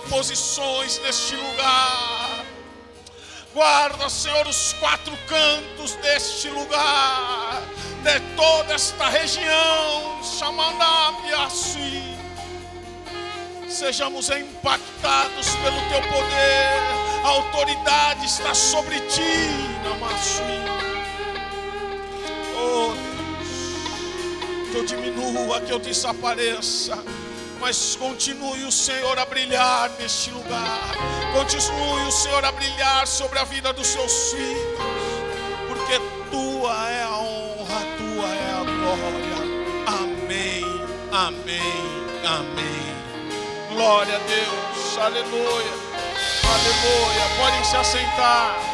posições neste lugar. Guarda, Senhor, os quatro cantos deste lugar, de toda esta região, Xamandabiaçi sejamos impactados pelo teu poder. A autoridade está sobre ti, Namasui. Oh Deus, que eu diminua, que eu desapareça, mas continue o Senhor a brilhar neste lugar. Continue o Senhor a brilhar sobre a vida dos seus filhos, porque tua é a honra, tua é a glória. Amém, amém, amém. Glória a Deus. Aleluia. Aleluia. Podem se assentar.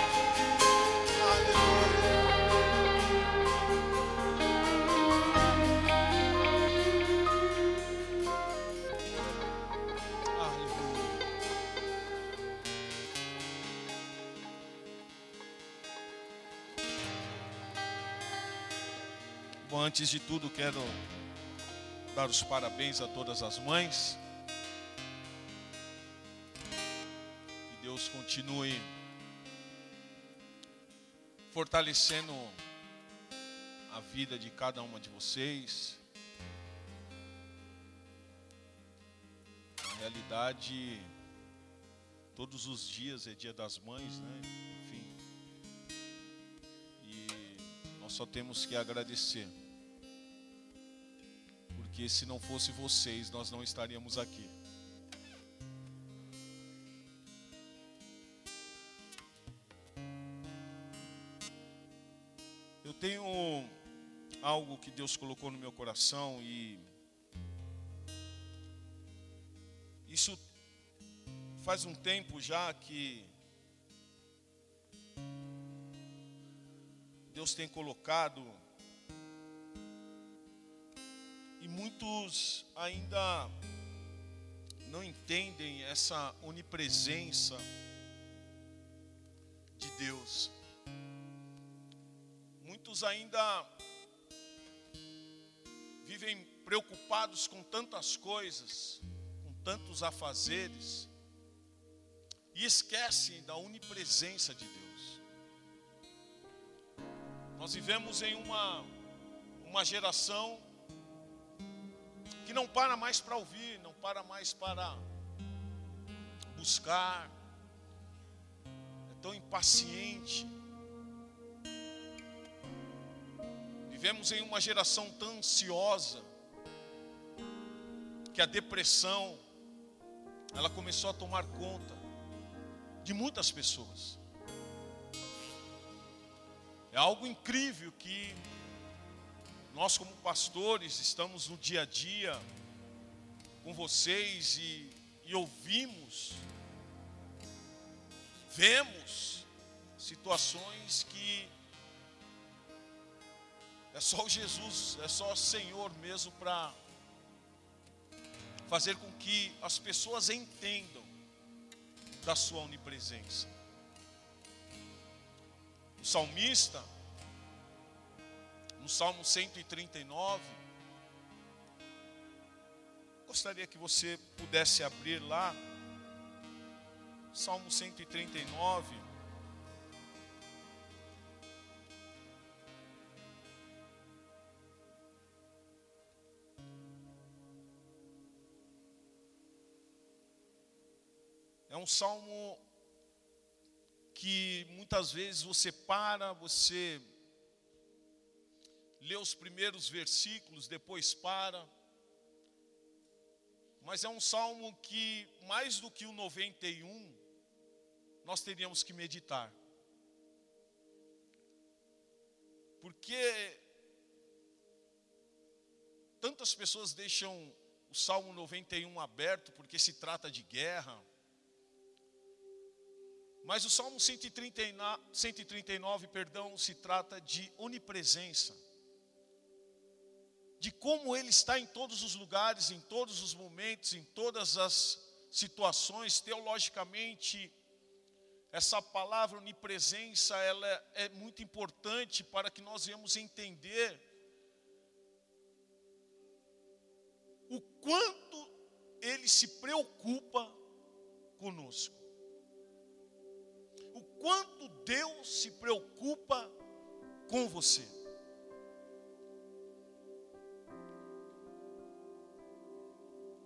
Antes de tudo, quero dar os parabéns a todas as mães. Deus continue fortalecendo a vida de cada uma de vocês. Na realidade, todos os dias é dia das mães, né? Enfim. E nós só temos que agradecer. Porque se não fosse vocês, nós não estaríamos aqui. tenho algo que Deus colocou no meu coração e isso faz um tempo já que Deus tem colocado muitos ainda não entendem essa onipresença de Deus muitos ainda vivem preocupados com tantas coisas, com tantos afazeres, e esquecem da onipresença de Deus. Nós vivemos em uma, uma geração que não para mais para ouvir, não para mais para buscar, é tão impaciente Vivemos em uma geração tão ansiosa que a depressão ela começou a tomar conta de muitas pessoas. É algo incrível que nós como pastores estamos no dia a dia com vocês e, e ouvimos, vemos situações que é só o Jesus, é só o Senhor mesmo para fazer com que as pessoas entendam da sua onipresença. O salmista, no Salmo 139, gostaria que você pudesse abrir lá, Salmo 139. um salmo que muitas vezes você para, você lê os primeiros versículos, depois para. Mas é um salmo que, mais do que o 91, nós teríamos que meditar. Porque tantas pessoas deixam o Salmo 91 aberto porque se trata de guerra. Mas o Salmo 139, 139 perdão, se trata de onipresença. De como ele está em todos os lugares, em todos os momentos, em todas as situações, teologicamente, essa palavra onipresença, ela é, muito importante para que nós venhamos entender o quanto ele se preocupa conosco. O quanto Deus se preocupa com você.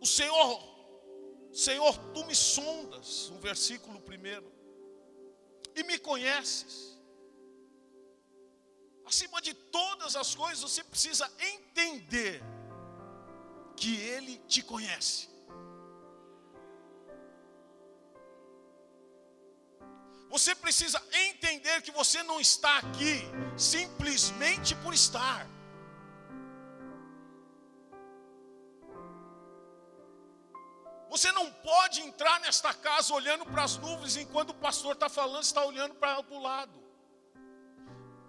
O Senhor, Senhor, tu me sondas, o versículo primeiro, e me conheces. Acima de todas as coisas, você precisa entender que Ele te conhece. Você precisa entender que você não está aqui simplesmente por estar. Você não pode entrar nesta casa olhando para as nuvens enquanto o pastor está falando, está olhando para o lado.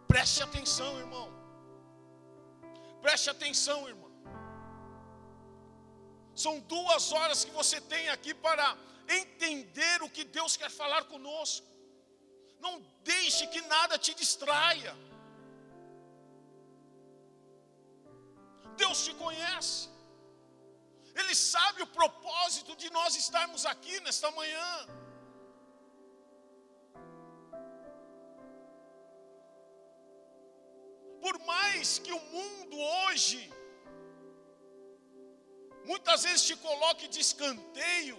Preste atenção, irmão. Preste atenção, irmão. São duas horas que você tem aqui para entender o que Deus quer falar conosco. Não deixe que nada te distraia. Deus te conhece. Ele sabe o propósito de nós estarmos aqui nesta manhã. Por mais que o mundo hoje muitas vezes te coloque de escanteio,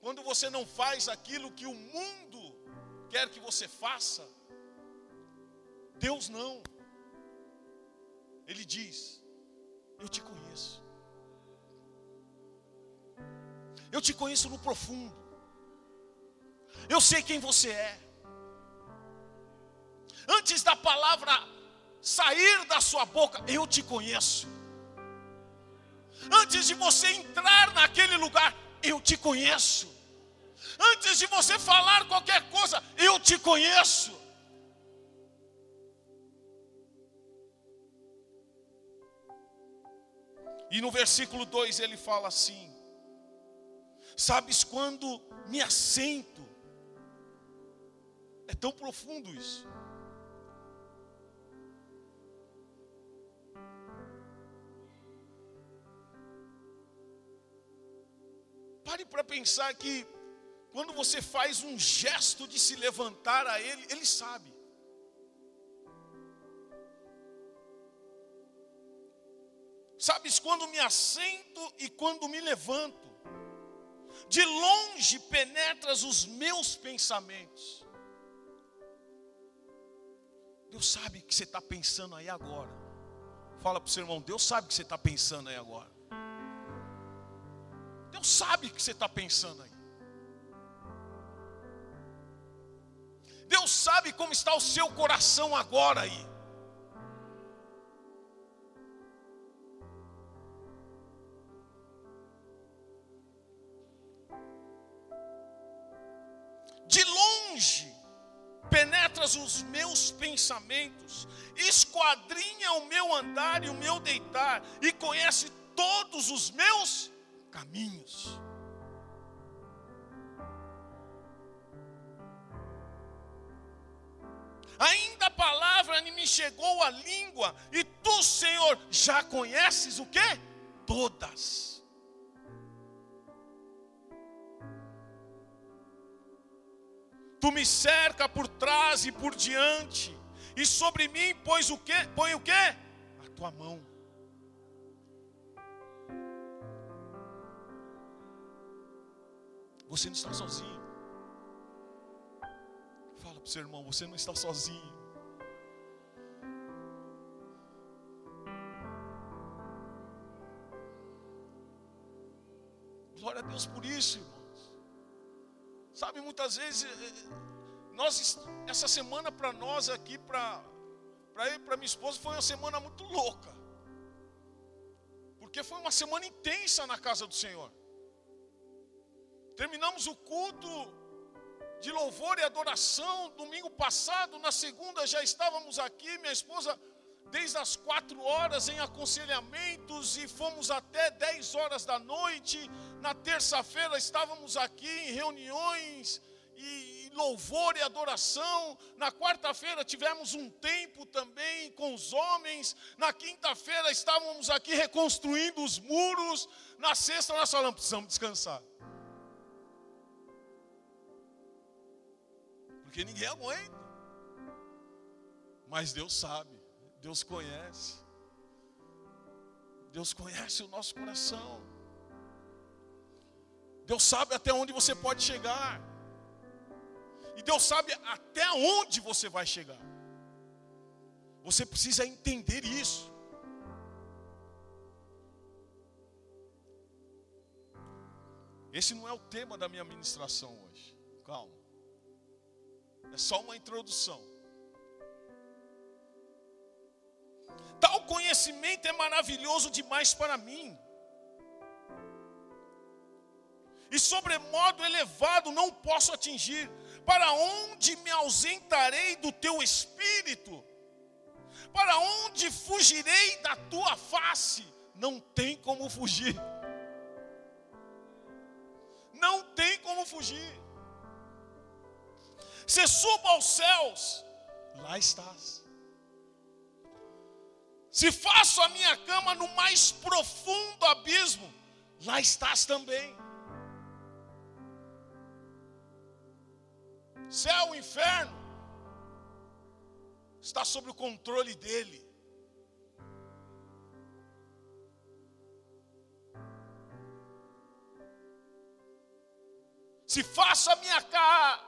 quando você não faz aquilo que o mundo quer que você faça, Deus não, Ele diz: Eu te conheço, eu te conheço no profundo, eu sei quem você é. Antes da palavra sair da sua boca, eu te conheço. Antes de você entrar naquele lugar, eu te conheço. Antes de você falar qualquer coisa, eu te conheço. E no versículo 2 ele fala assim: Sabes quando me assento? É tão profundo isso. Pare para pensar que quando você faz um gesto de se levantar a Ele, Ele sabe. Sabes quando me assento e quando me levanto. De longe penetras os meus pensamentos. Deus sabe o que você está pensando aí agora. Fala para o seu irmão, Deus sabe o que você está pensando aí agora. Deus sabe o que você está pensando aí. Deus sabe como está o seu coração agora aí. Penetras os meus pensamentos, esquadrinha o meu andar e o meu deitar, e conhece todos os meus caminhos. Ainda a palavra me chegou à língua, e tu, Senhor, já conheces o que? Todas. Tu me cerca por trás e por diante, e sobre mim pões o que? Põe o que? A tua mão. Você não está sozinho. Fala para o seu irmão, você não está sozinho. Glória a Deus por isso, irmãos. Sabe, muitas vezes, eh, eh, nós, essa semana para nós aqui, para para minha esposa, foi uma semana muito louca. Porque foi uma semana intensa na casa do Senhor. Terminamos o culto de louvor e adoração domingo passado, na segunda já estávamos aqui, minha esposa desde as quatro horas em aconselhamentos e fomos até dez horas da noite. Na terça-feira estávamos aqui em reuniões e, louvor e adoração. Na quarta-feira tivemos um tempo também com os homens. Na quinta-feira estávamos aqui reconstruindo os muros. Na sexta nós falamos, precisamos descansar. Porque ninguém aguenta. Mas Deus sabe, Deus conhece. Deus conhece o nosso coração. Deus sabe até onde você pode chegar. E Deus sabe até onde você vai chegar. Você precisa entender isso. Esse não é o tema da minha ministração hoje. Calma. É só uma introdução. Tal conhecimento é maravilhoso demais para mim. E sobremodo elevado não posso atingir. Para onde me ausentarei do teu espírito? Para onde fugirei da tua face? Não tem como fugir. Não tem como fugir. Se suba aos céus, lá estás. Se faço a minha cama no mais profundo abismo, lá estás também. Céu, inferno, está sob o controle dele. Se faço a minha,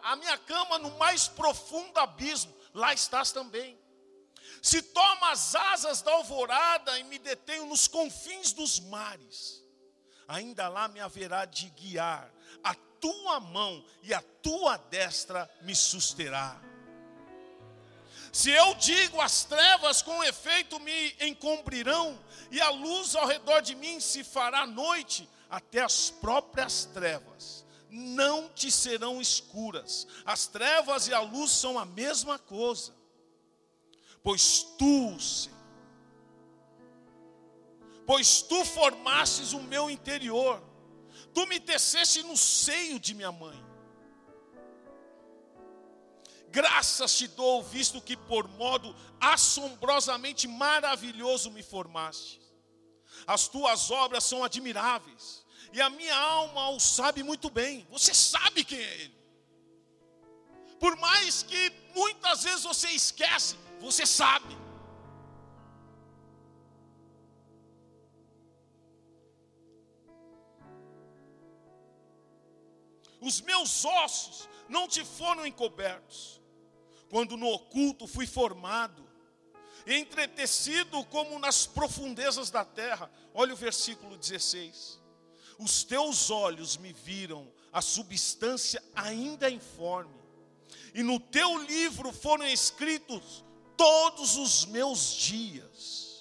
a minha cama no mais profundo abismo, lá estás também. Se tomo as asas da alvorada e me detenho nos confins dos mares, ainda lá me haverá de guiar, tua mão e a tua destra me susterá. Se eu digo as trevas com efeito me encobrirão, e a luz ao redor de mim se fará noite, até as próprias trevas não te serão escuras. As trevas e a luz são a mesma coisa. Pois tu, Senhor, pois tu formastes o meu interior, tu me teceste no seio de minha mãe. Graças te dou, visto que por modo assombrosamente maravilhoso me formaste. As tuas obras são admiráveis e a minha alma o sabe muito bem. Você sabe quem é Ele. Por mais que muitas vezes você esquece, você sabe. Os meus ossos não te foram encobertos, quando no oculto fui formado, entretecido como nas profundezas da terra. Olha o versículo 16 os teus olhos me viram a substância ainda informe, e no teu livro foram escritos todos os meus dias.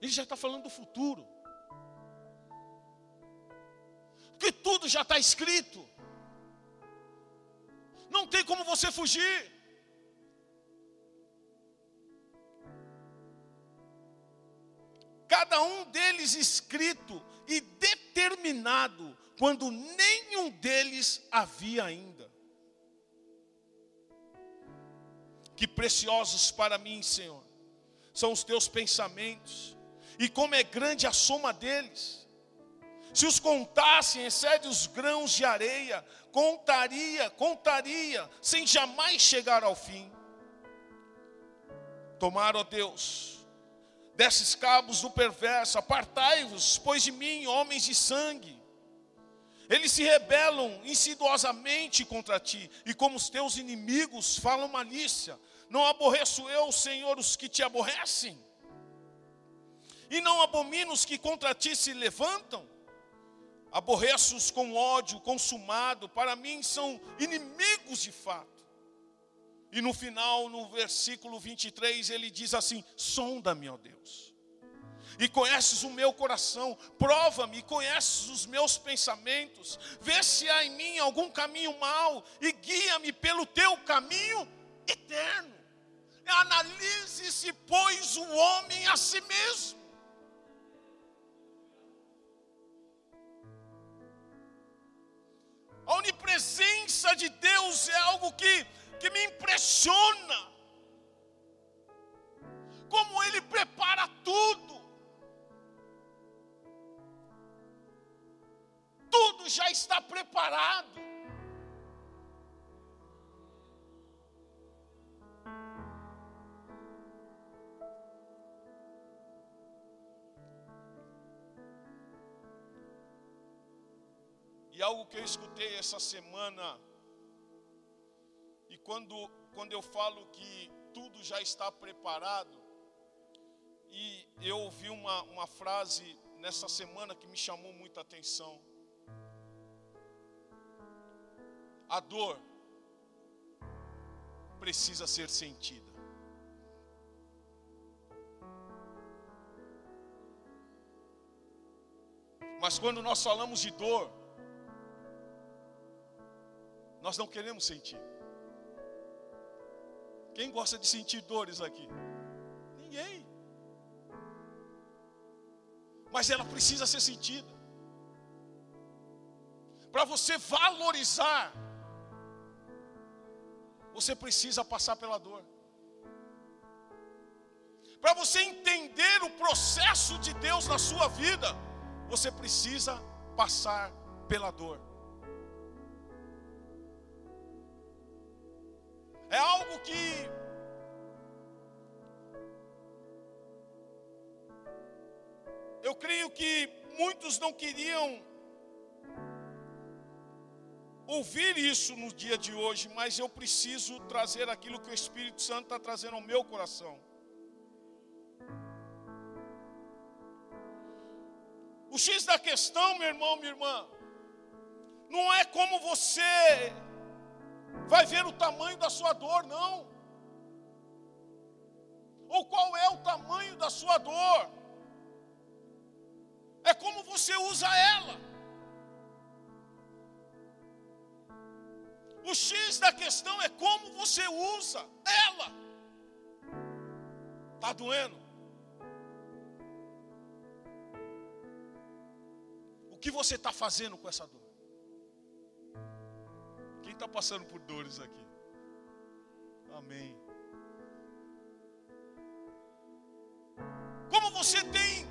Ele já está falando do futuro, que tudo já está escrito, não tem como você fugir. cada um deles escrito e determinado, quando nenhum deles havia ainda. Que preciosos para mim, Senhor, são os teus pensamentos, e como é grande a soma deles. Se os contassem, excede os grãos de areia, contaria, contaria, sem jamais chegar ao fim. Tomar, ó Deus, desses cabos do perverso, apartai-vos, pois de mim, homens de sangue. Eles se rebelam insidiosamente contra ti, e como os teus inimigos falam malícia. Não aborreço eu, Senhor, os que te aborrecem? E não abomino os que contra ti se levantam? Aborreço-os com ódio consumado, para mim são inimigos de fato. E no final, no versículo 23, ele diz assim: Sonda-me, ó Deus, e conheces o meu coração, prova-me, conheces os meus pensamentos, vê se há em mim algum caminho mau e guia-me pelo teu caminho eterno. Analise-se, pois, o homem a si mesmo. A onipresença de Deus é algo que, que me impressiona. Como Ele prepara tudo. Tudo já está preparado. E algo que eu escutei essa semana, e quando, quando eu falo que tudo já está preparado, e eu ouvi uma, uma frase nessa semana que me chamou muita atenção. A dor precisa ser sentida. Mas quando nós falamos de dor, nós não queremos sentir. Quem gosta de sentir dores aqui? Ninguém. Mas ela precisa ser sentida. Para você valorizar, você precisa passar pela dor. Para você entender o processo de Deus na sua vida, você precisa passar pela dor. É algo que eu creio que muitos não queriam ouvir isso no dia de hoje, mas eu preciso trazer aquilo que o Espírito Santo está trazendo ao meu coração. O X da questão, meu irmão, minha irmã, não é como você vai ver o tamanho da sua dor, não. Ou qual é o tamanho da sua dor? É como você usa ela. O X da questão é como você usa ela. Está doendo? O que você está fazendo com essa dor? Está passando por dores aqui? Amém. Como você tem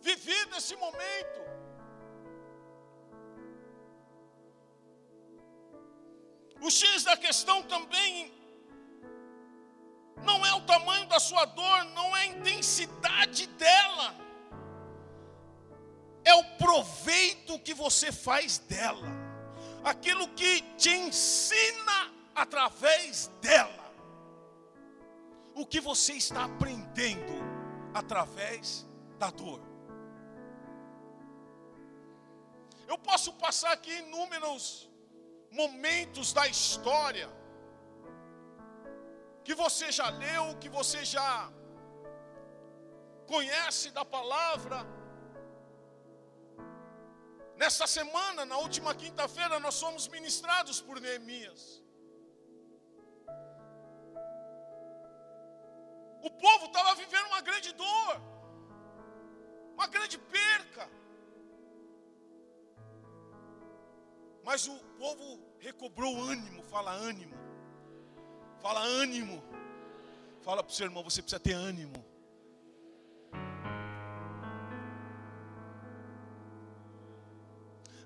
vivido esse momento? O X da questão também não é o tamanho da sua dor, não é a intensidade dela é o proveito que você faz dela, aquilo que te ensina através dela, o que você está aprendendo através da dor. Eu posso passar aqui inúmeros momentos da história que você já leu, que você já conhece da palavra, Nessa semana, na última quinta-feira, nós fomos ministrados por Neemias. O povo estava vivendo uma grande dor, uma grande perca. Mas o povo recobrou ânimo, fala ânimo, fala ânimo. Fala para o seu irmão, você precisa ter ânimo.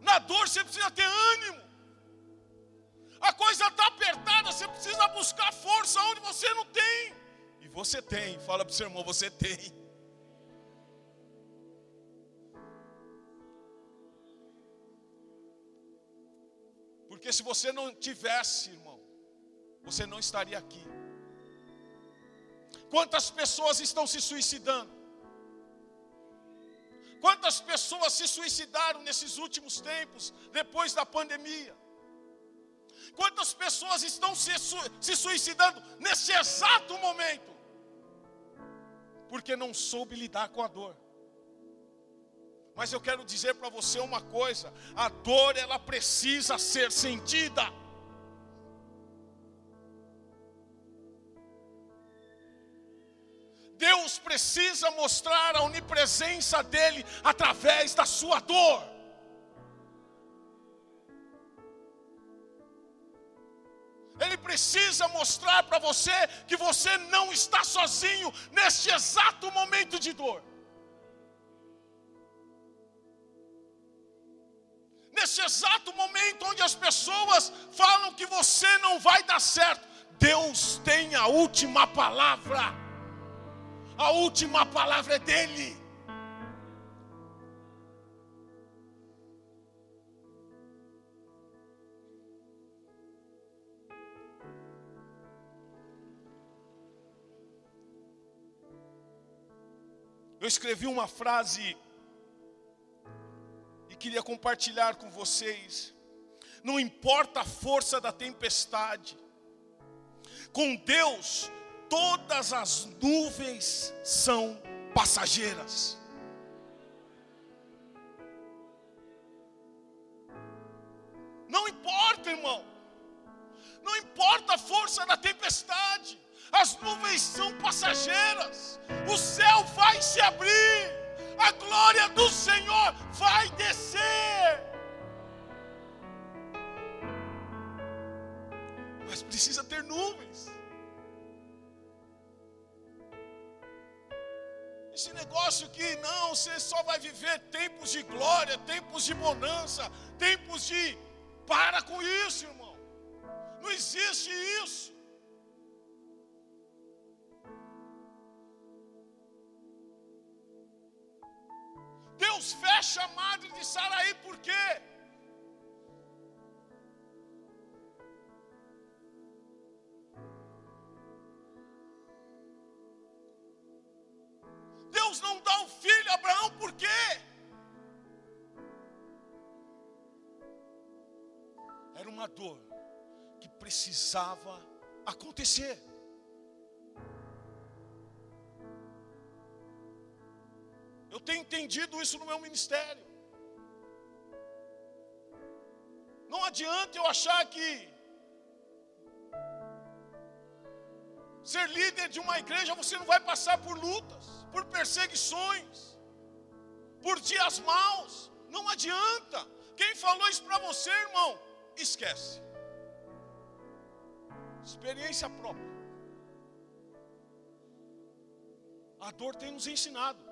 Na dor você precisa ter ânimo. A coisa está força onde você não tem. E você tem, fala para o seu irmão, você tem. Porque se você não tivesse, irmão, você não estaria aqui. Quantas pessoas estão se suicidando? Quantas pessoas se suicidaram nesses últimos tempos, depois da pandemia? Quantas pessoas estão se, se suicidando nesse exato momento? Porque não soube lidar com a dor. Mas eu quero dizer para você uma coisa: a dor ela precisa ser sentida. Deus precisa mostrar a onipresença dEle através da sua dor. Ele precisa mostrar para você que você não está sozinho neste exato momento de dor. nesse exato momento onde as pessoas falam que você não vai dar certo, Deus tem a última palavra. A última palavra é dele. Eu escrevi uma frase queria compartilhar com vocês. Não importa a força da tempestade, com Deus todas as nuvens são passageiras. Não importa, irmão. Não importa a força da tempestade. As nuvens são passageiras. O céu vai se abrir a glória do Senhor vai descer. Mas precisa ter nuvens. Esse negócio que não, você só vai viver tempos de glória, tempos de bonança, tempos de. Para com isso, irmão. Não existe isso. Deus fecha a madre de Saraí por quê? Deus não dá o filho a Abraão por quê? Era uma dor que precisava acontecer. Eu tenho entendido isso no meu ministério. Não adianta eu achar que ser líder de uma igreja você não vai passar por lutas, por perseguições, por dias maus. Não adianta. Quem falou isso para você, irmão? Esquece. Experiência própria. A dor tem nos ensinado.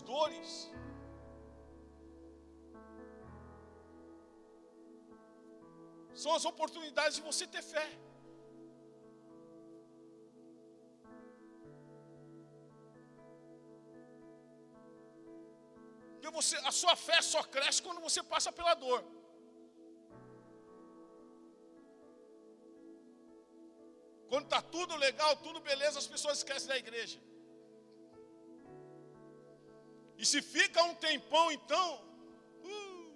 Dores. São as oportunidades de você ter fé. Porque você, a sua fé só cresce quando você passa pela dor. Quando está tudo legal, tudo beleza, as pessoas esquecem da igreja. E se fica um tempão, então. Uh,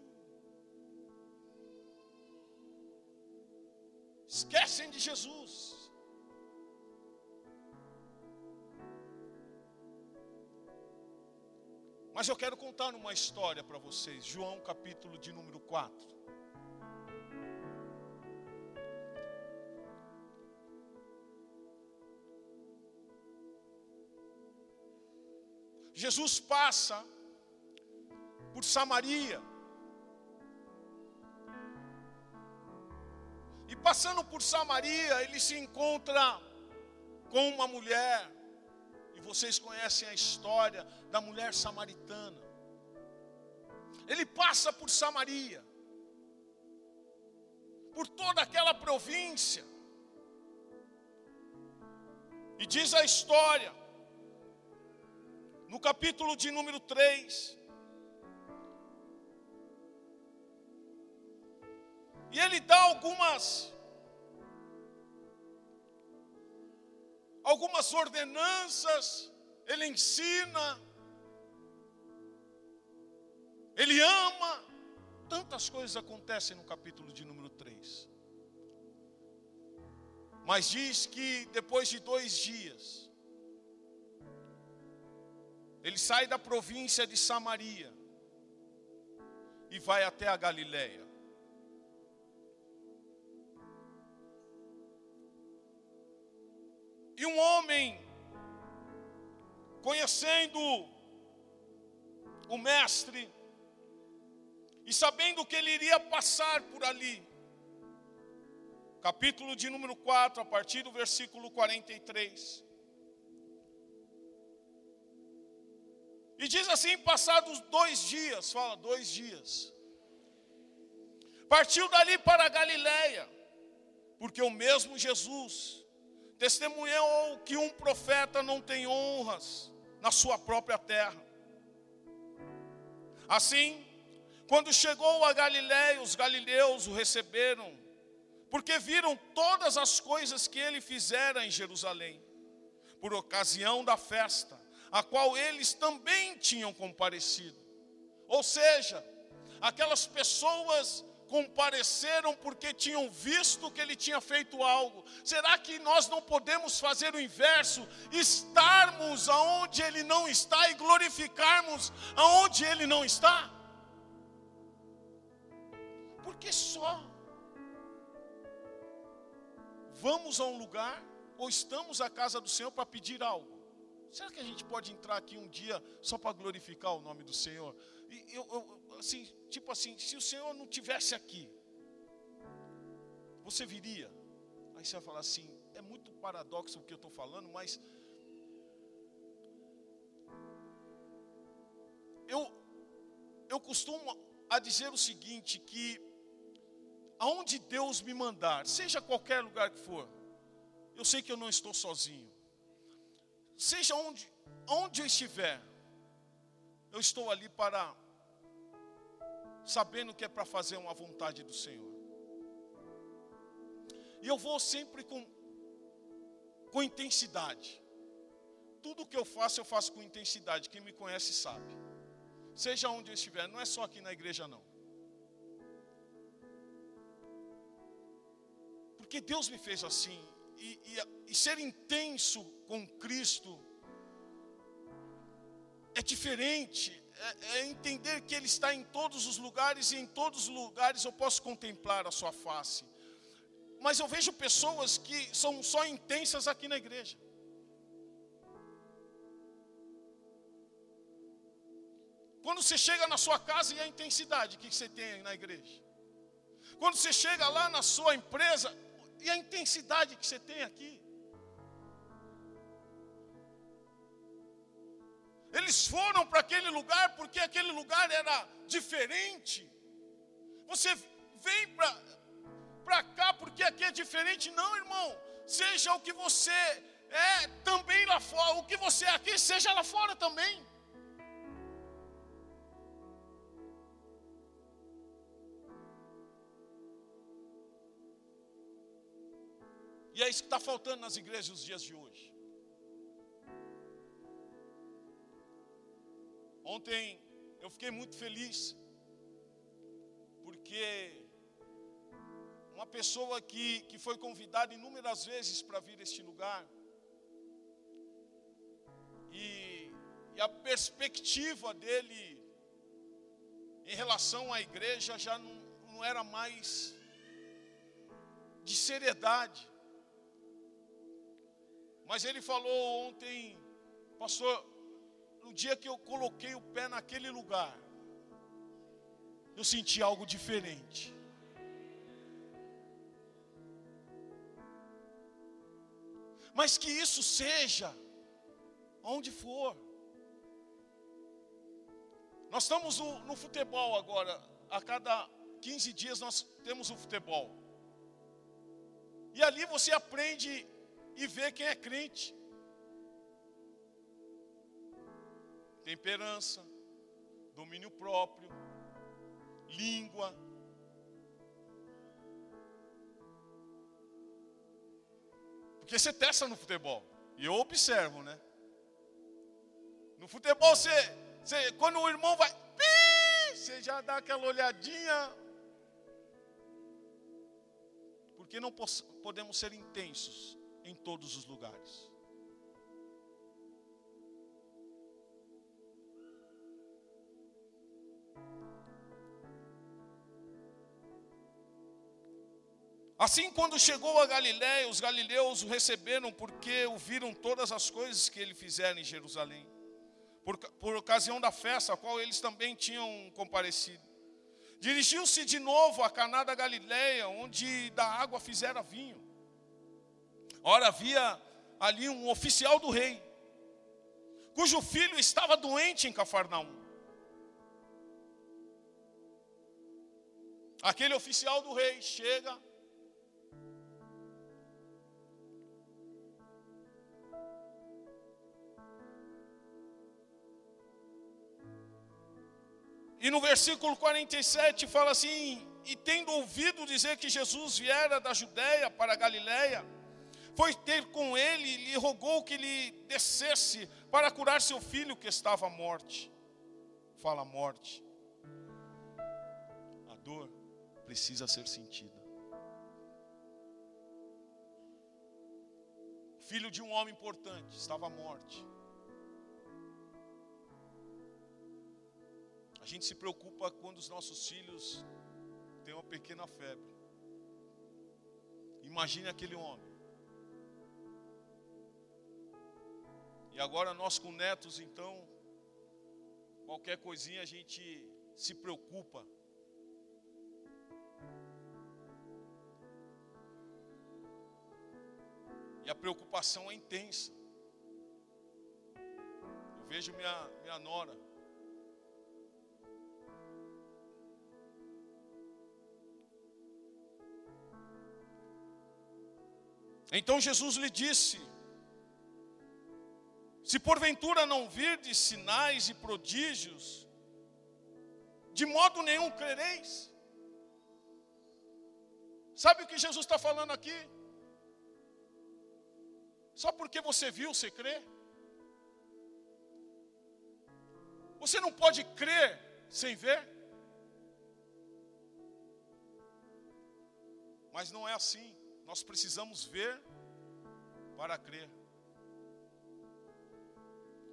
esquecem de Jesus. Mas eu quero contar uma história para vocês. João capítulo de número 4. Jesus passa por Samaria. E passando por Samaria, ele se encontra com uma mulher, e vocês conhecem a história da mulher samaritana. Ele passa por Samaria, por toda aquela província, e diz a história, no capítulo de número 3, E ele dá algumas algumas ordenanças, ele ensina, ele ama. Tantas coisas acontecem no capítulo de número 3. Mas diz que depois de dois dias, ele sai da província de Samaria e vai até a Galiléia. E um homem, conhecendo o mestre, e sabendo que ele iria passar por ali, capítulo de número 4, a partir do versículo 43. E diz assim: passados dois dias, fala dois dias, partiu dali para a Galiléia, porque o mesmo Jesus testemunhou que um profeta não tem honras na sua própria terra. Assim, quando chegou a Galiléia, os galileus o receberam, porque viram todas as coisas que ele fizera em Jerusalém, por ocasião da festa, a qual eles também tinham comparecido. Ou seja, aquelas pessoas compareceram porque tinham visto que ele tinha feito algo. Será que nós não podemos fazer o inverso? Estarmos aonde ele não está e glorificarmos aonde ele não está? Porque só vamos a um lugar ou estamos à casa do Senhor para pedir algo? Será que a gente pode entrar aqui um dia só para glorificar o nome do Senhor? E eu, eu, assim, tipo assim, se o Senhor não tivesse aqui, você viria? Aí você vai falar assim, é muito paradoxo o que eu estou falando, mas eu, eu costumo a dizer o seguinte, que aonde Deus me mandar, seja qualquer lugar que for, eu sei que eu não estou sozinho. Seja onde, onde eu estiver, eu estou ali para sabendo que é para fazer uma vontade do Senhor. E eu vou sempre com com intensidade. Tudo que eu faço, eu faço com intensidade. Quem me conhece sabe. Seja onde eu estiver, não é só aqui na igreja não. Porque Deus me fez assim. E, e, e ser intenso com Cristo é diferente, é, é, entender que Ele está em todos os lugares e em todos os lugares eu posso contemplar a Sua face. Mas eu vejo pessoas que são só intensas aqui na igreja. Quando você chega na sua casa e a intensidade que você tem na igreja. Quando você chega lá na sua empresa e a intensidade que você tem aqui. Eles foram para aquele lugar porque aquele lugar era diferente. Você vem para cá porque aqui é diferente. Não, irmão. Seja o que você é também lá fora. O que você é aqui, seja lá fora também. E é isso que está faltando nas igrejas nos dias de hoje. Ontem eu fiquei muito feliz, porque uma pessoa que, que foi convidada inúmeras vezes para vir a este lugar, e, e a perspectiva dele em relação à igreja já não, não era mais de seriedade. Mas ele falou ontem, pastor, no dia que eu coloquei o pé naquele lugar, eu senti algo diferente. mas que isso seja onde for. Nós estamos no, no futebol agora, a cada 15 dias nós temos o futebol. E ali você aprende e vê quem é crente. Temperança, domínio próprio, língua. Porque você testa no futebol. E eu observo, né? No futebol você, você quando o irmão vai, você já dá aquela olhadinha. Porque não podemos ser intensos em todos os lugares. Assim, quando chegou a Galiléia, os galileus o receberam porque ouviram todas as coisas que ele fizera em Jerusalém, por, por ocasião da festa a qual eles também tinham comparecido. Dirigiu-se de novo a Caná da Galiléia, onde da água fizera vinho. Ora, havia ali um oficial do rei, cujo filho estava doente em Cafarnaum. Aquele oficial do rei chega E no versículo 47 fala assim: E tendo ouvido dizer que Jesus viera da Judéia para a Galiléia, foi ter com ele e lhe rogou que lhe descesse para curar seu filho que estava à morte. Fala morte. A dor precisa ser sentida. Filho de um homem importante estava à morte. A gente se preocupa quando os nossos filhos têm uma pequena febre. Imagine aquele homem. E agora nós com netos, então, qualquer coisinha a gente se preocupa. E a preocupação é intensa. Eu vejo minha, minha nora. Então Jesus lhe disse: Se porventura não virdes sinais e prodígios, de modo nenhum crereis. Sabe o que Jesus está falando aqui? Só porque você viu, você crê? Você não pode crer sem ver? Mas não é assim. Nós precisamos ver para crer.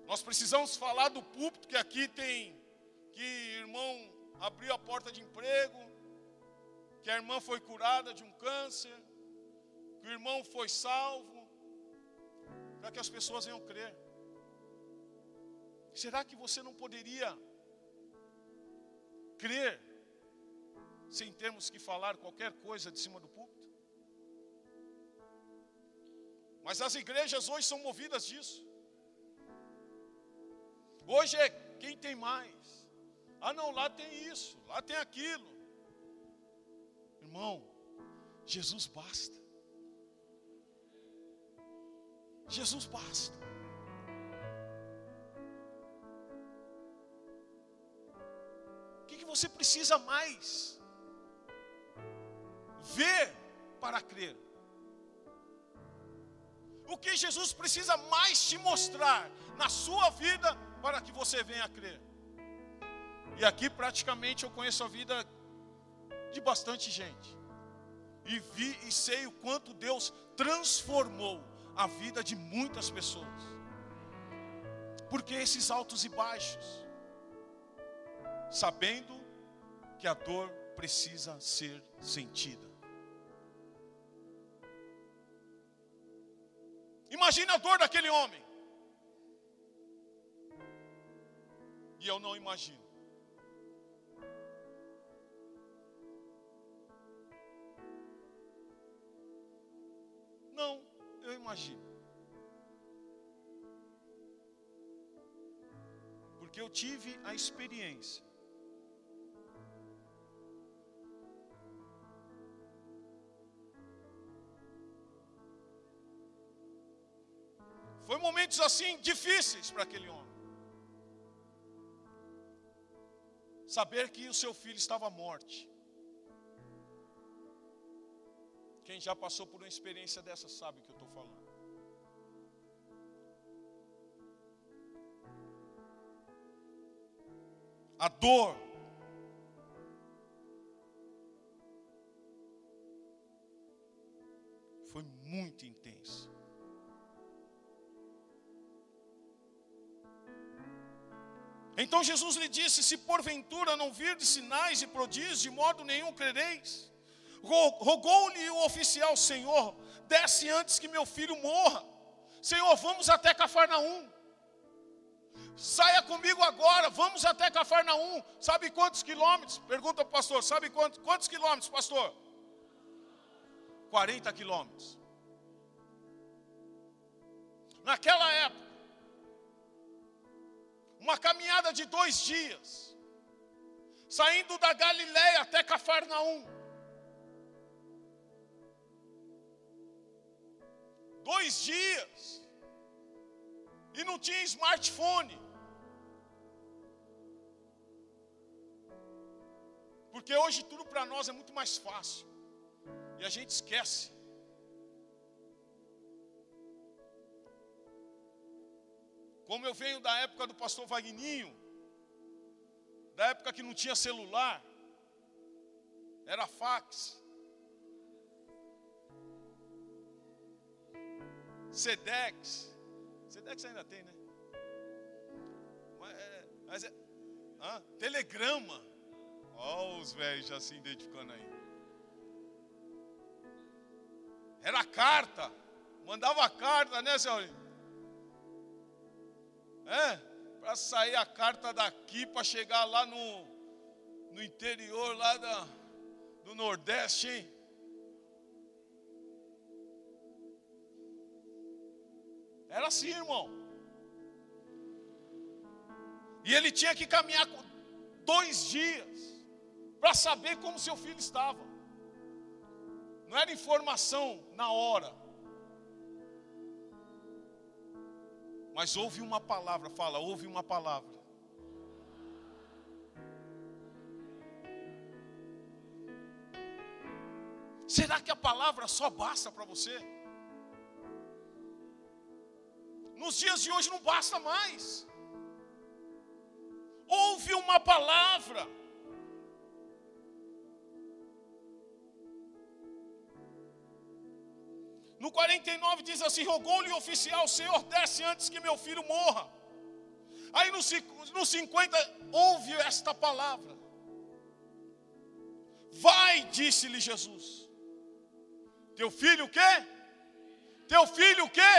Nós precisamos falar do púlpito que aqui tem que irmão abriu a porta de emprego, que a irmã foi curada de um câncer, que o irmão foi salvo, para que as pessoas venham crer. Será que você não poderia crer sem termos que falar qualquer coisa de cima do púlpito? Mas as igrejas hoje são movidas disso. Hoje é quem tem mais. Ah, não, lá tem isso, lá tem aquilo. Irmão, Jesus basta. Jesus basta. O que, que você precisa mais? Ver para crer. O que Jesus precisa mais te mostrar na sua vida para que você venha a crer? E aqui praticamente eu conheço a vida de bastante gente. E vi e sei o quanto Deus transformou a vida de muitas pessoas. Porque esses altos e baixos, sabendo que a dor precisa ser sentida. Imagine a dor daquele homem. e eu não imagino. Não, eu imagino. Porque eu tive a experiência. Foi momentos assim difíceis para aquele homem. Saber que o seu filho estava morto. Quem já passou por uma experiência dessa sabe o que eu estou falando. A dor. Foi muito intensa. Então Jesus lhe disse: Se porventura não virdes sinais e prodígios, de modo nenhum crereis. Rogou-lhe o oficial: Senhor, desce antes que meu filho morra. Senhor, vamos até Cafarnaum. Saia comigo agora, vamos até Cafarnaum. Sabe quantos quilômetros? Pergunta o pastor: Sabe quantos, quantos quilômetros, pastor? 40 quilômetros. Naquela época, uma caminhada de dois dias, saindo da Galiléia até Cafarnaum. Dois dias, e não tinha smartphone. Porque hoje tudo para nós é muito mais fácil, e a gente esquece. Como eu venho da época do pastor Vagninho, da época que não tinha celular, era fax. Sedex. Sedex ainda tem, né? Mas é, mas é telegrama. Olha os velhos já se identificando aí. Era carta. Mandava carta, né, senhor? É, para sair a carta daqui para chegar lá no, no interior lá da, do Nordeste, hein? Era assim, irmão. E ele tinha que caminhar dois dias para saber como seu filho estava. Não era informação na hora. Mas ouve uma palavra, fala, ouve uma palavra. Será que a palavra só basta para você? Nos dias de hoje não basta mais. Ouve uma palavra. No 49 diz assim: rogou-lhe o oficial, Senhor, desce antes que meu filho morra. Aí no, no 50 ouve esta palavra. Vai, disse-lhe Jesus. Teu filho o quê? Teu filho o quê?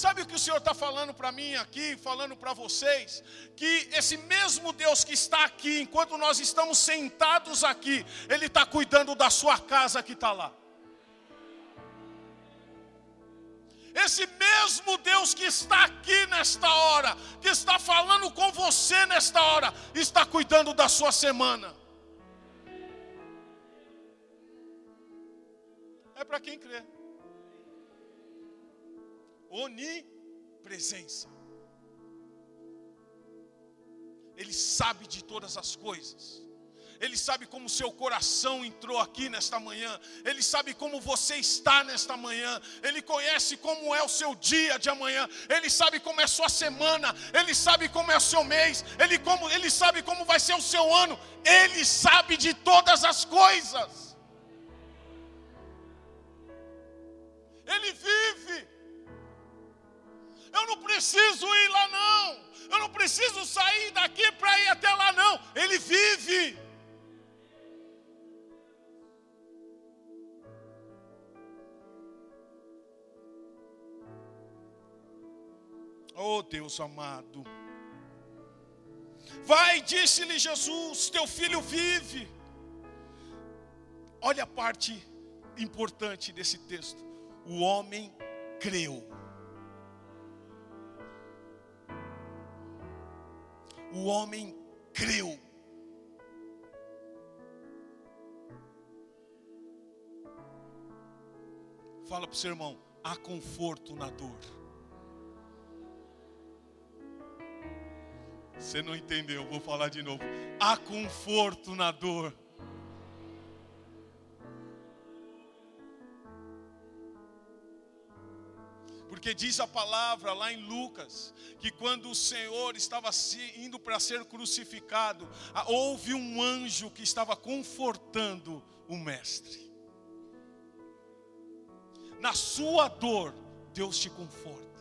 Sabe o que o Senhor está falando para mim aqui, falando para vocês? Que esse mesmo Deus que está aqui, enquanto nós estamos sentados aqui, Ele está cuidando da sua casa que está lá. Esse mesmo Deus que está aqui nesta hora, que está falando com você nesta hora, está cuidando da sua semana. É para quem crê onipresença. Ele sabe de todas as coisas. Ele sabe como seu coração entrou aqui nesta manhã. Ele sabe como você está nesta manhã. Ele conhece como é o seu dia de amanhã. Ele sabe como é a sua semana. Ele sabe como é o seu mês. Ele, como, ele sabe como vai ser o seu ano. Ele sabe de todas as coisas. Ele vive eu não preciso ir lá, não. Eu não preciso sair daqui para ir até lá, não. Ele vive. Oh Deus amado. Vai, disse-lhe Jesus: Teu filho vive. Olha a parte importante desse texto. O homem creu. O homem creu. Fala para o seu irmão: há conforto na dor. Você não entendeu, vou falar de novo. Há conforto na dor. Porque diz a palavra lá em Lucas que quando o Senhor estava indo para ser crucificado, houve um anjo que estava confortando o Mestre. Na sua dor, Deus te conforta.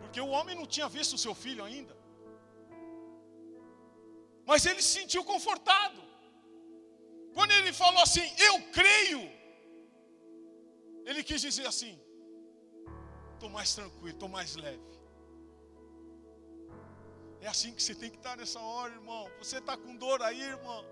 Porque o homem não tinha visto o seu filho ainda. Mas ele se sentiu confortado. Quando ele falou assim, eu creio, ele quis dizer assim: estou mais tranquilo, estou mais leve. É assim que você tem que estar nessa hora, irmão. Você está com dor aí, irmão.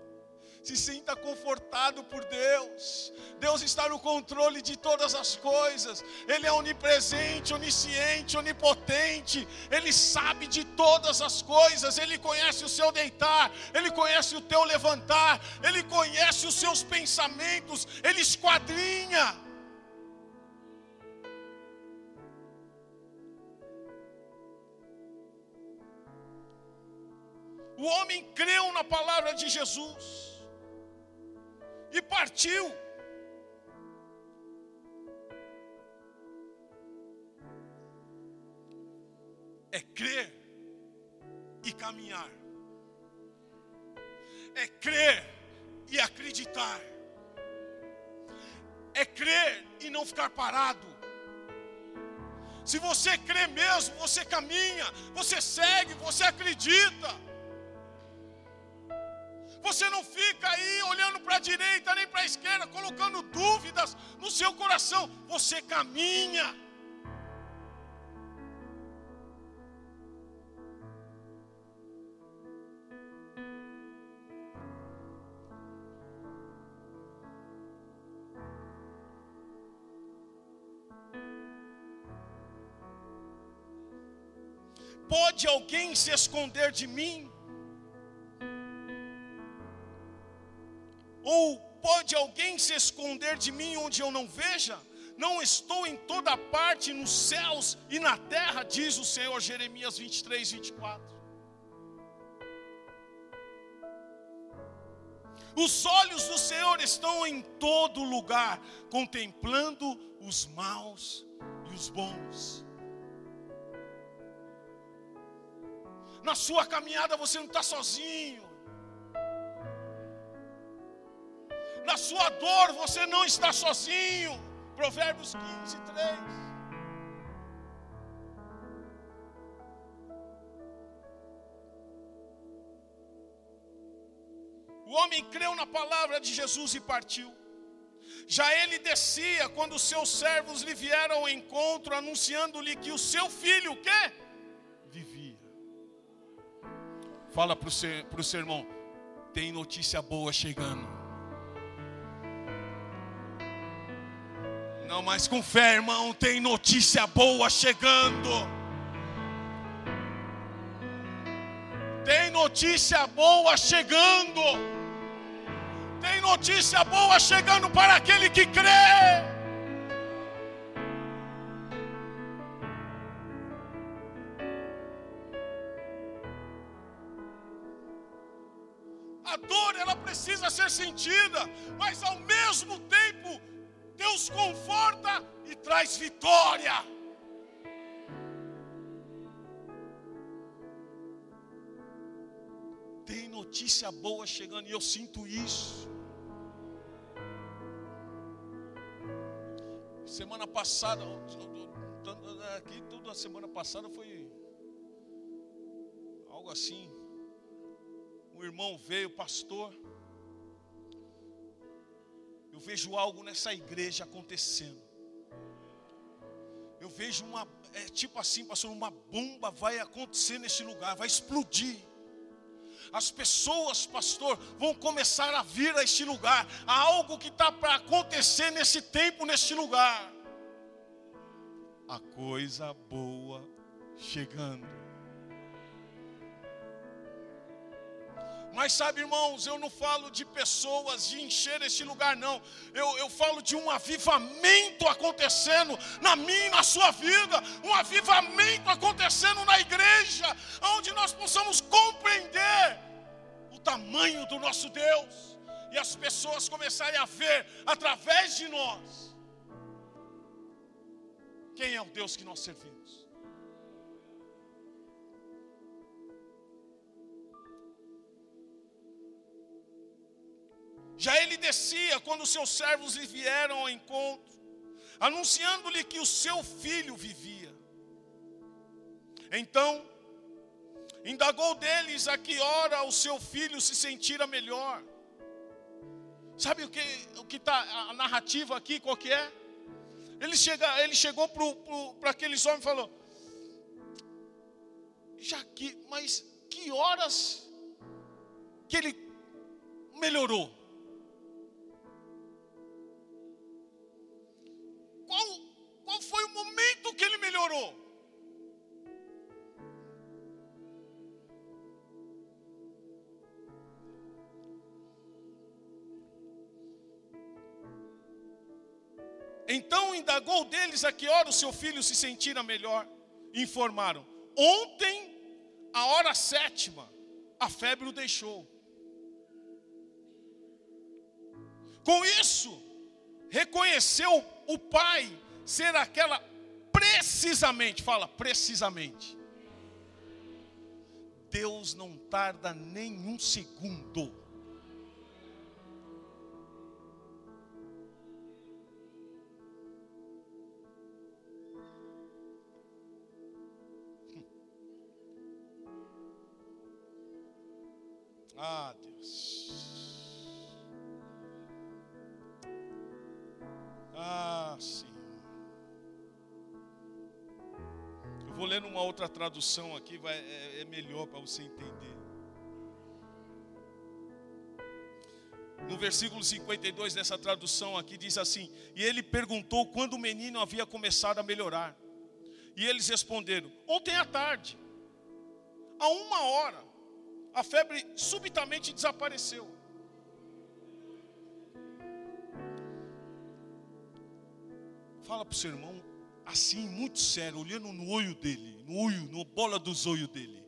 Se sinta confortado por Deus. Deus está no controle de todas as coisas. Ele é onipresente, onisciente, onipotente. Ele sabe de todas as coisas. Ele conhece o seu deitar, ele conhece o teu levantar, ele conhece os seus pensamentos, ele esquadrinha. O homem creu na palavra de Jesus e partiu. É crer e caminhar. É crer e acreditar. É crer e não ficar parado. Se você crê mesmo, você caminha, você segue, você acredita. Você não fica aí olhando para a direita nem para a esquerda, colocando dúvidas no seu coração. Você caminha. Pode alguém se esconder de mim? Ou pode alguém se esconder de mim onde eu não veja? Não estou em toda parte, nos céus e na terra, diz o Senhor, Jeremias 23, 24. Os olhos do Senhor estão em todo lugar, contemplando os maus e os bons. Na sua caminhada você não está sozinho. Na sua dor você não está sozinho. Provérbios 15, 3. O homem creu na palavra de Jesus e partiu. Já ele descia quando seus servos lhe vieram ao encontro, anunciando-lhe que o seu filho, o quê? Vivia. Fala para o seu irmão, tem notícia boa chegando. Não, mas com fé, irmão, tem notícia boa chegando. Tem notícia boa chegando. Tem notícia boa chegando para aquele que crê. A dor ela precisa ser sentida, mas ao mesmo tempo Deus conforta e traz vitória. Tem notícia boa chegando e eu sinto isso. Semana passada, aqui toda a semana passada foi algo assim. Um irmão veio, pastor, eu vejo algo nessa igreja acontecendo. Eu vejo uma, é tipo assim, pastor, uma bomba vai acontecer nesse lugar, vai explodir. As pessoas, pastor, vão começar a vir a este lugar. Há algo que está para acontecer nesse tempo, neste lugar. a coisa boa chegando. Mas sabe, irmãos, eu não falo de pessoas de encher este lugar, não. Eu, eu falo de um avivamento acontecendo na minha e na sua vida. Um avivamento acontecendo na igreja. Onde nós possamos compreender o tamanho do nosso Deus. E as pessoas começarem a ver através de nós. Quem é o Deus que nós servimos? Descia quando seus servos lhe vieram ao encontro, anunciando-lhe que o seu filho vivia. Então, indagou deles a que hora o seu filho se sentira melhor. Sabe o que o que está a narrativa aqui? Qual que é? Ele, chega, ele chegou para aqueles homens e falou: já que, mas que horas que ele melhorou? Qual, qual foi o momento que ele melhorou? Então indagou deles a que hora o seu filho se sentira melhor. Informaram: ontem, a hora sétima, a febre o deixou. Com isso, reconheceu o pai ser aquela precisamente, fala precisamente. Deus não tarda nenhum segundo. Ah, Deus. Numa outra tradução aqui, vai, é, é melhor para você entender. No versículo 52 dessa tradução aqui diz assim: E ele perguntou quando o menino havia começado a melhorar. E eles responderam: Ontem à tarde, a uma hora, a febre subitamente desapareceu. Fala para o seu irmão, assim, muito sério, olhando no olho dele, no olho, no bola dos olhos dele.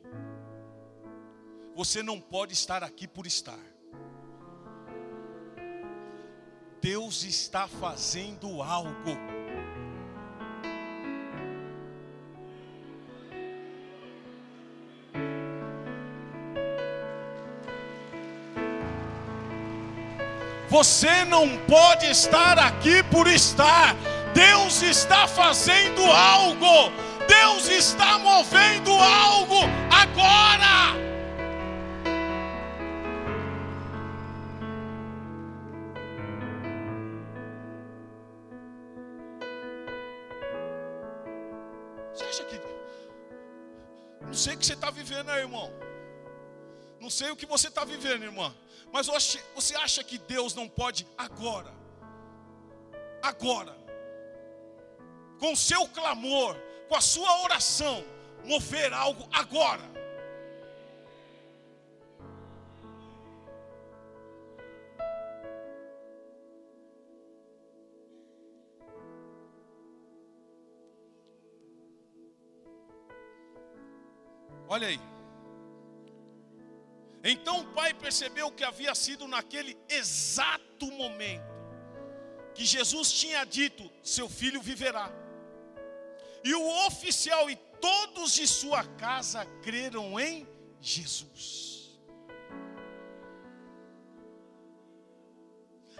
Você não pode estar aqui por estar. Deus está fazendo algo. Você não pode estar aqui por estar. Deus está fazendo algo, Deus está movendo algo agora. Você acha que. Não sei o que você está vivendo aí, irmão. Não sei o que você está vivendo, irmã. Mas você acha que Deus não pode agora? Agora com o seu clamor, com a sua oração, mover algo agora. Olha aí. Então o pai percebeu que havia sido naquele exato momento que Jesus tinha dito: seu filho viverá. E o oficial e todos de sua casa creram em Jesus.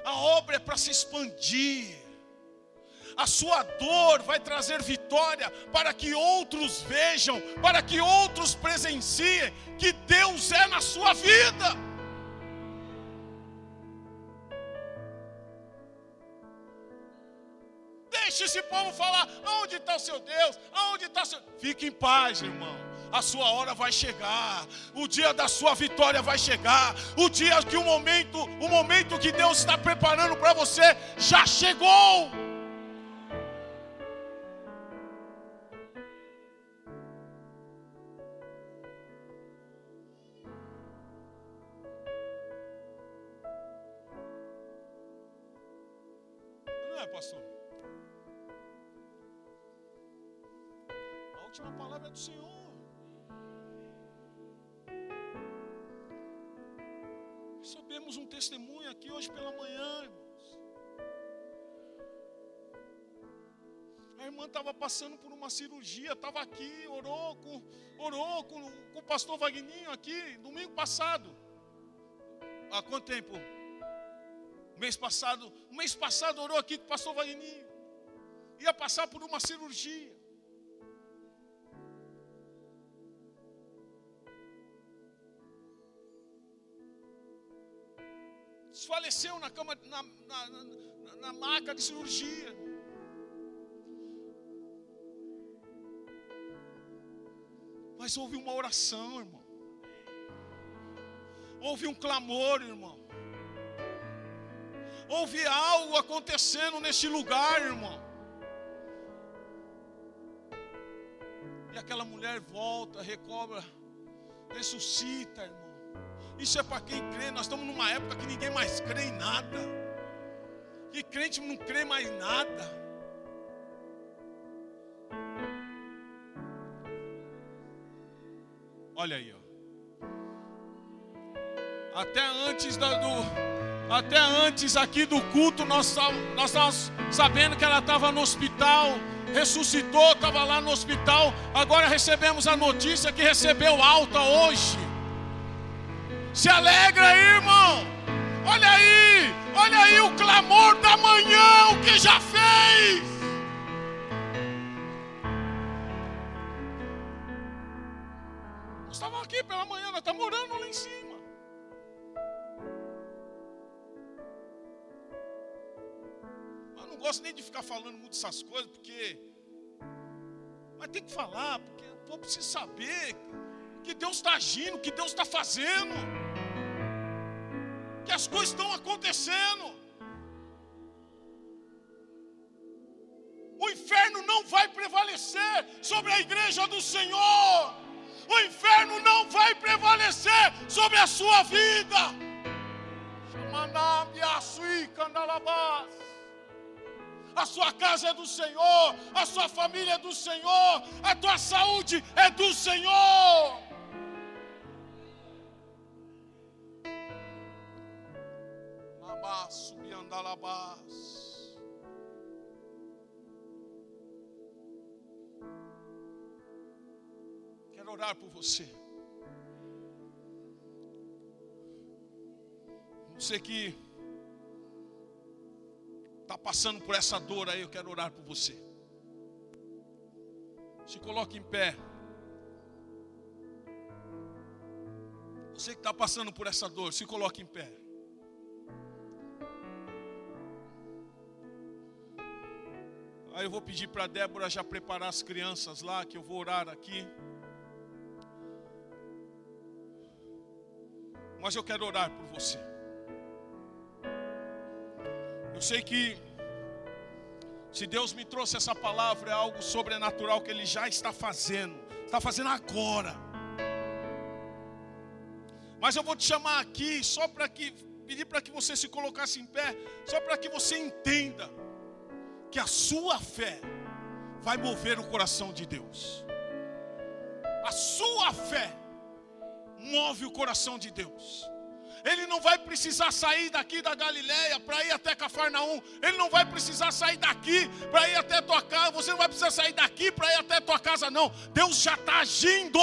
A obra é para se expandir. A sua dor vai trazer vitória para que outros vejam, para que outros presenciem que Deus é na sua vida. Deixe esse povo falar: aonde está o seu Deus? Aonde está o seu. Fique em paz, irmão. A sua hora vai chegar, o dia da sua vitória vai chegar, o dia que o momento, o momento que Deus está preparando para você já chegou. Pastor Vagninho aqui, domingo passado. Há quanto tempo? Mês passado, mês passado orou aqui com o pastor Vagninho. Ia passar por uma cirurgia. Desfaleceu na cama, na, na, na, na maca de cirurgia. Mas houve uma oração, irmão. Houve um clamor, irmão. Houve algo acontecendo neste lugar, irmão. E aquela mulher volta, recobra, ressuscita, irmão. Isso é para quem crê. Nós estamos numa época que ninguém mais crê em nada. Que crente não crê mais nada. Olha aí, ó. Até antes da, do, até antes aqui do culto, nós, nós estávamos sabendo que ela estava no hospital, ressuscitou, estava lá no hospital. Agora recebemos a notícia que recebeu alta hoje. Se alegra aí, irmão. Olha aí, olha aí o clamor da manhã, o que já fez. Nós estávamos aqui pela manhã, nós estamos morando lá em cima. Eu não gosto nem de ficar falando muito essas coisas, porque. Mas tem que falar, porque o povo precisa saber que Deus está agindo, que Deus está fazendo, que as coisas estão acontecendo. O inferno não vai prevalecer sobre a igreja do Senhor. O inferno não vai prevalecer sobre a sua vida. A sua casa é do Senhor, a sua família é do Senhor, a tua saúde é do Senhor. subiandalabás. Quero orar por você. Você que está passando por essa dor aí, eu quero orar por você. Se coloque em pé. Você que está passando por essa dor, se coloque em pé. Aí eu vou pedir para Débora já preparar as crianças lá, que eu vou orar aqui. Mas eu quero orar por você. Eu sei que se Deus me trouxe essa palavra, é algo sobrenatural que Ele já está fazendo, está fazendo agora. Mas eu vou te chamar aqui só para que pedir para que você se colocasse em pé, só para que você entenda que a sua fé vai mover o coração de Deus. A sua fé move o coração de Deus. Ele não vai precisar sair daqui da Galileia para ir até Cafarnaum. Ele não vai precisar sair daqui para ir até tua casa. Você não vai precisar sair daqui para ir até tua casa, não. Deus já está agindo.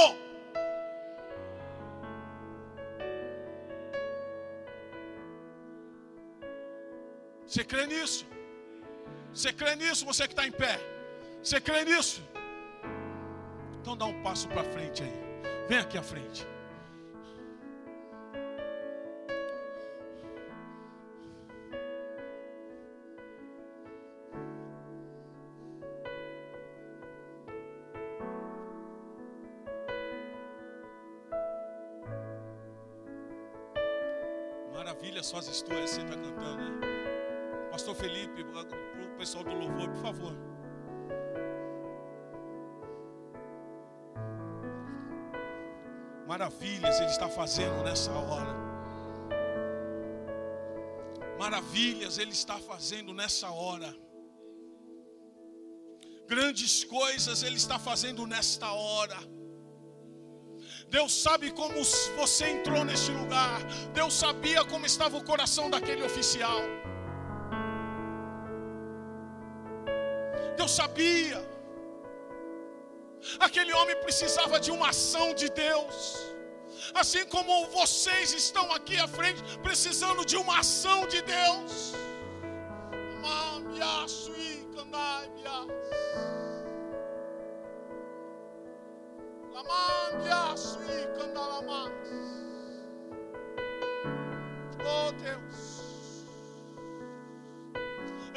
Você crê nisso? Você crê nisso, você que está em pé? Você crê nisso? Então dá um passo para frente aí. Vem aqui à frente. Maravilha, só as histórias você está cantando, né? Pastor Felipe, o pessoal do louvor, por favor. Maravilhas Ele está fazendo nessa hora. Maravilhas Ele está fazendo nessa hora. Grandes coisas Ele está fazendo nesta hora. Deus sabe como você entrou neste lugar. Deus sabia como estava o coração daquele oficial. Deus sabia. Aquele homem precisava de uma ação de Deus. Assim como vocês estão aqui à frente, precisando de uma ação de Deus. Oh Deus,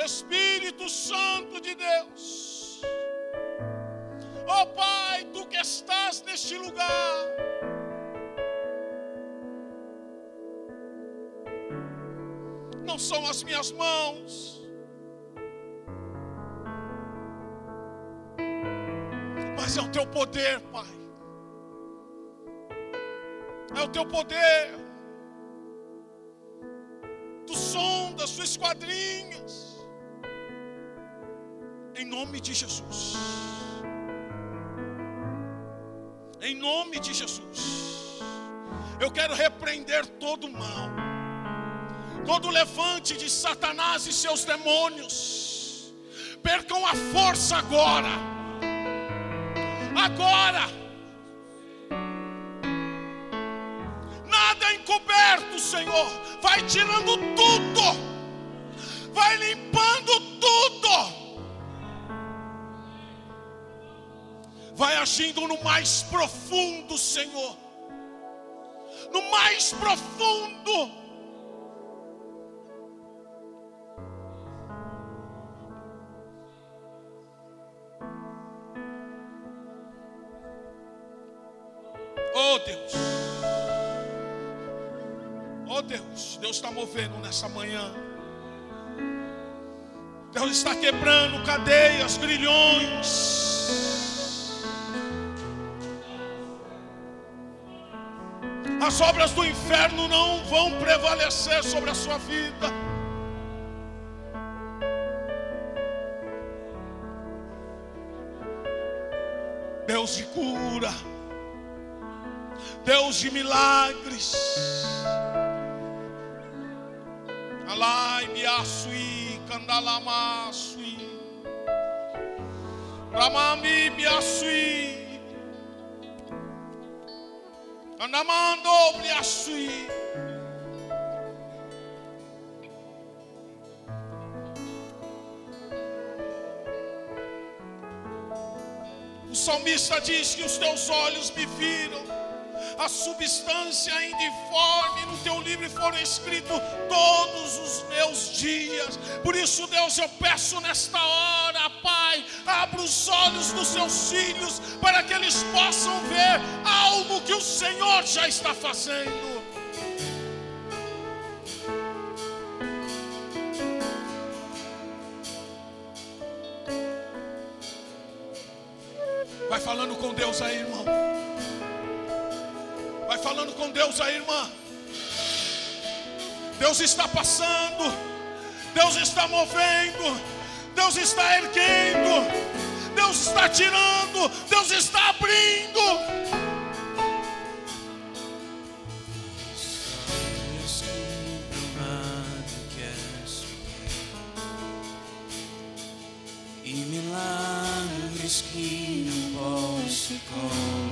Espírito Santo de Deus, oh Pai, tu que estás neste lugar, não são as minhas mãos, mas é o teu poder, Pai é o teu poder. Tu sondas, tu esquadrinhas. Em nome de Jesus. Em nome de Jesus. Eu quero repreender todo o mal. Todo levante de Satanás e seus demônios. Percam a força agora. Agora Senhor. Vai tirando tudo, vai limpando tudo, vai agindo no mais profundo, Senhor. No mais profundo. Nessa manhã. Deus está quebrando cadeias, grilhões. As obras do inferno não vão prevalecer sobre a sua vida. Deus de cura, Deus de milagres. Alai biasui kandalama sui. Ramami biasui. Andamando biasui. O salmista diz que os teus olhos me viram a substância ainda informe no teu livro foram escritos todos os meus dias. Por isso, Deus, eu peço nesta hora, Pai, abra os olhos dos seus filhos para que eles possam ver algo que o Senhor já está fazendo. Vai falando com Deus aí, irmão. Vai falando com Deus aí, irmã. Deus está passando. Deus está movendo. Deus está erguendo. Deus está tirando. Deus está abrindo. E milagres que não posso compreender.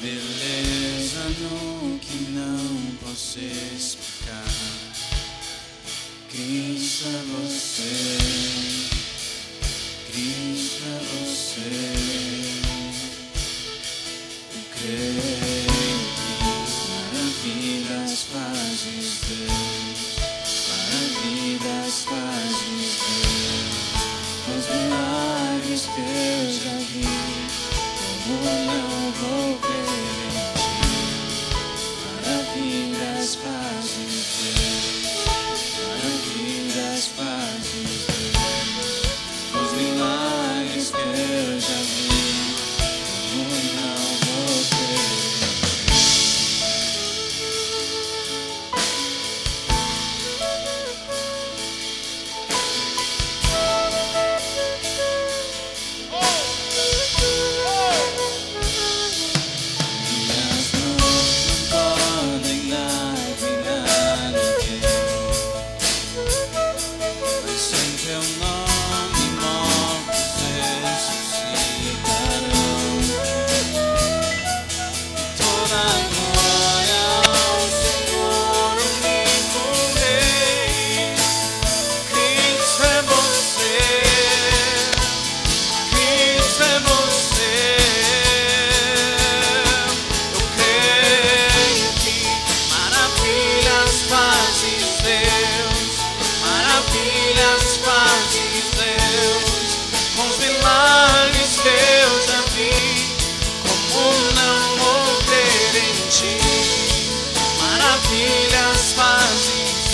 Beleza no que não posso explicar. Cristo é você, Cristo é você. Eu creio que maravilhas fazes Deus, maravilhas fazes Deus, os milagres que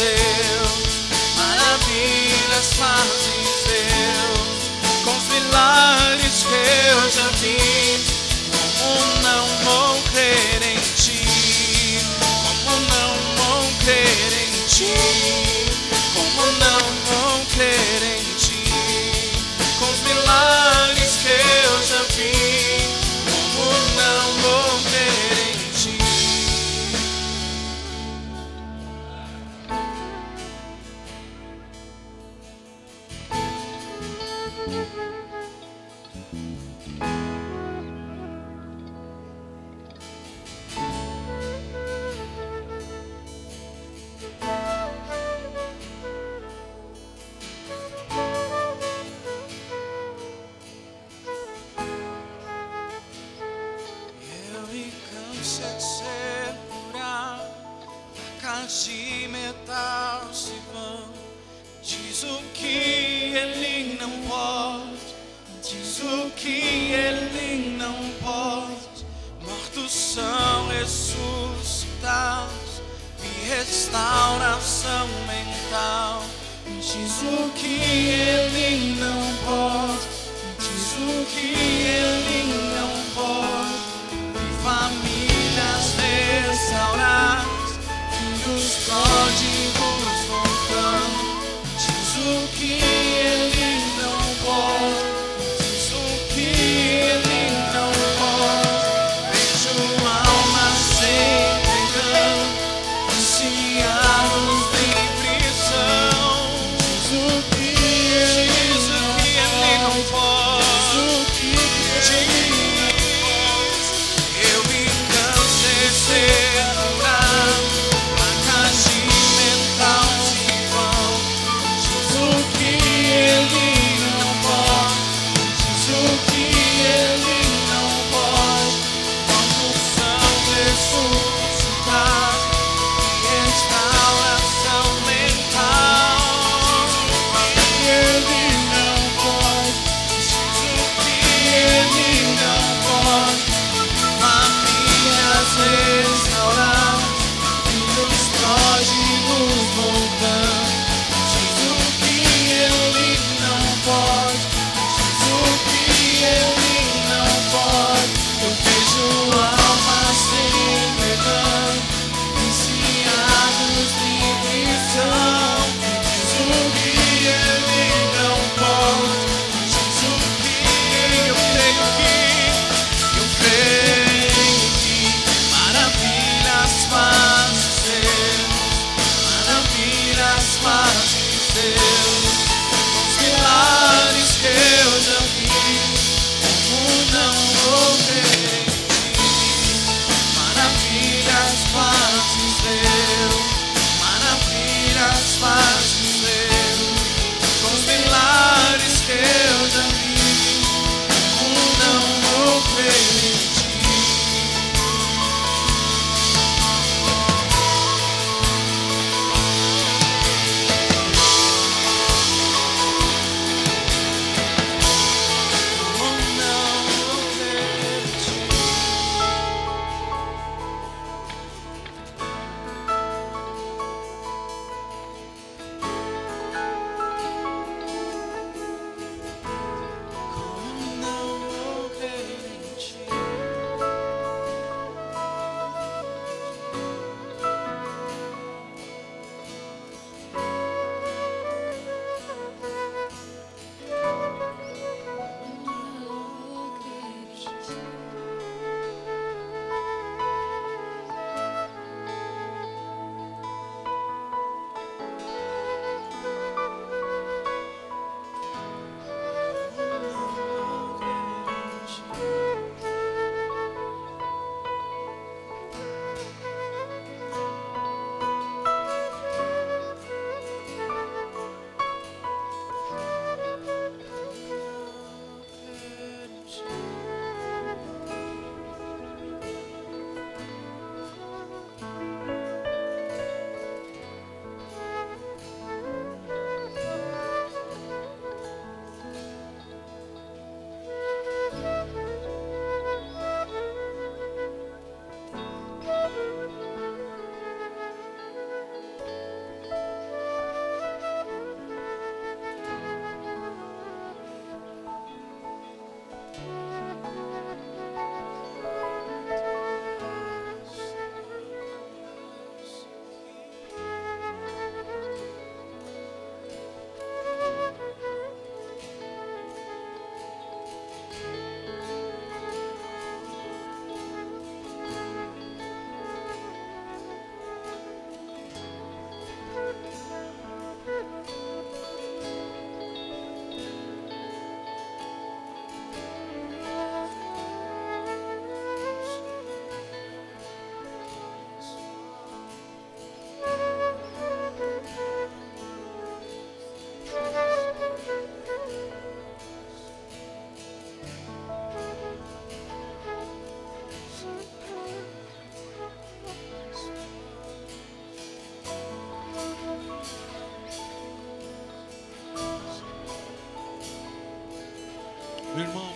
Deus, maravilhas fazes Deus, com os milagres que eu já vi.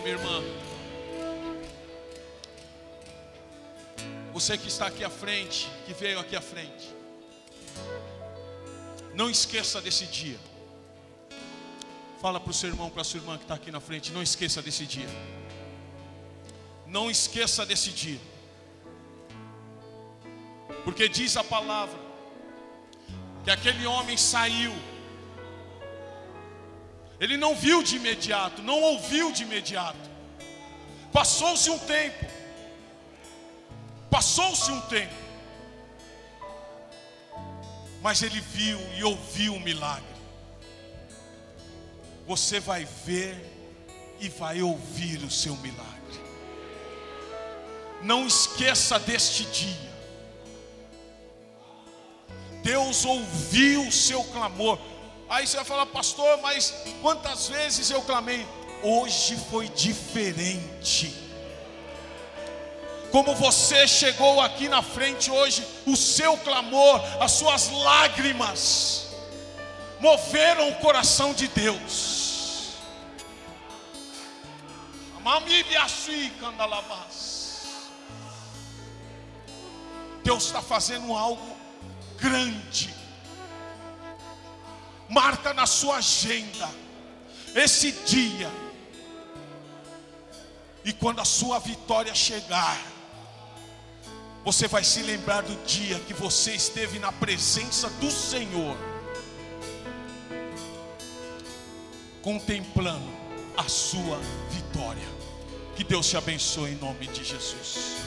minha irmã. Você que está aqui à frente, que veio aqui à frente. Não esqueça desse dia. Fala para o seu irmão, para a sua irmã que está aqui na frente. Não esqueça desse dia. Não esqueça desse dia. Porque diz a palavra que aquele homem saiu ele não viu de imediato, não ouviu de imediato. Passou-se um tempo. Passou-se um tempo. Mas ele viu e ouviu o milagre. Você vai ver e vai ouvir o seu milagre. Não esqueça deste dia. Deus ouviu o seu clamor. Aí você vai falar, pastor, mas quantas vezes eu clamei? Hoje foi diferente. Como você chegou aqui na frente hoje, o seu clamor, as suas lágrimas, moveram o coração de Deus. Deus está fazendo algo grande. Marca na sua agenda esse dia. E quando a sua vitória chegar, você vai se lembrar do dia que você esteve na presença do Senhor, contemplando a sua vitória. Que Deus te abençoe em nome de Jesus.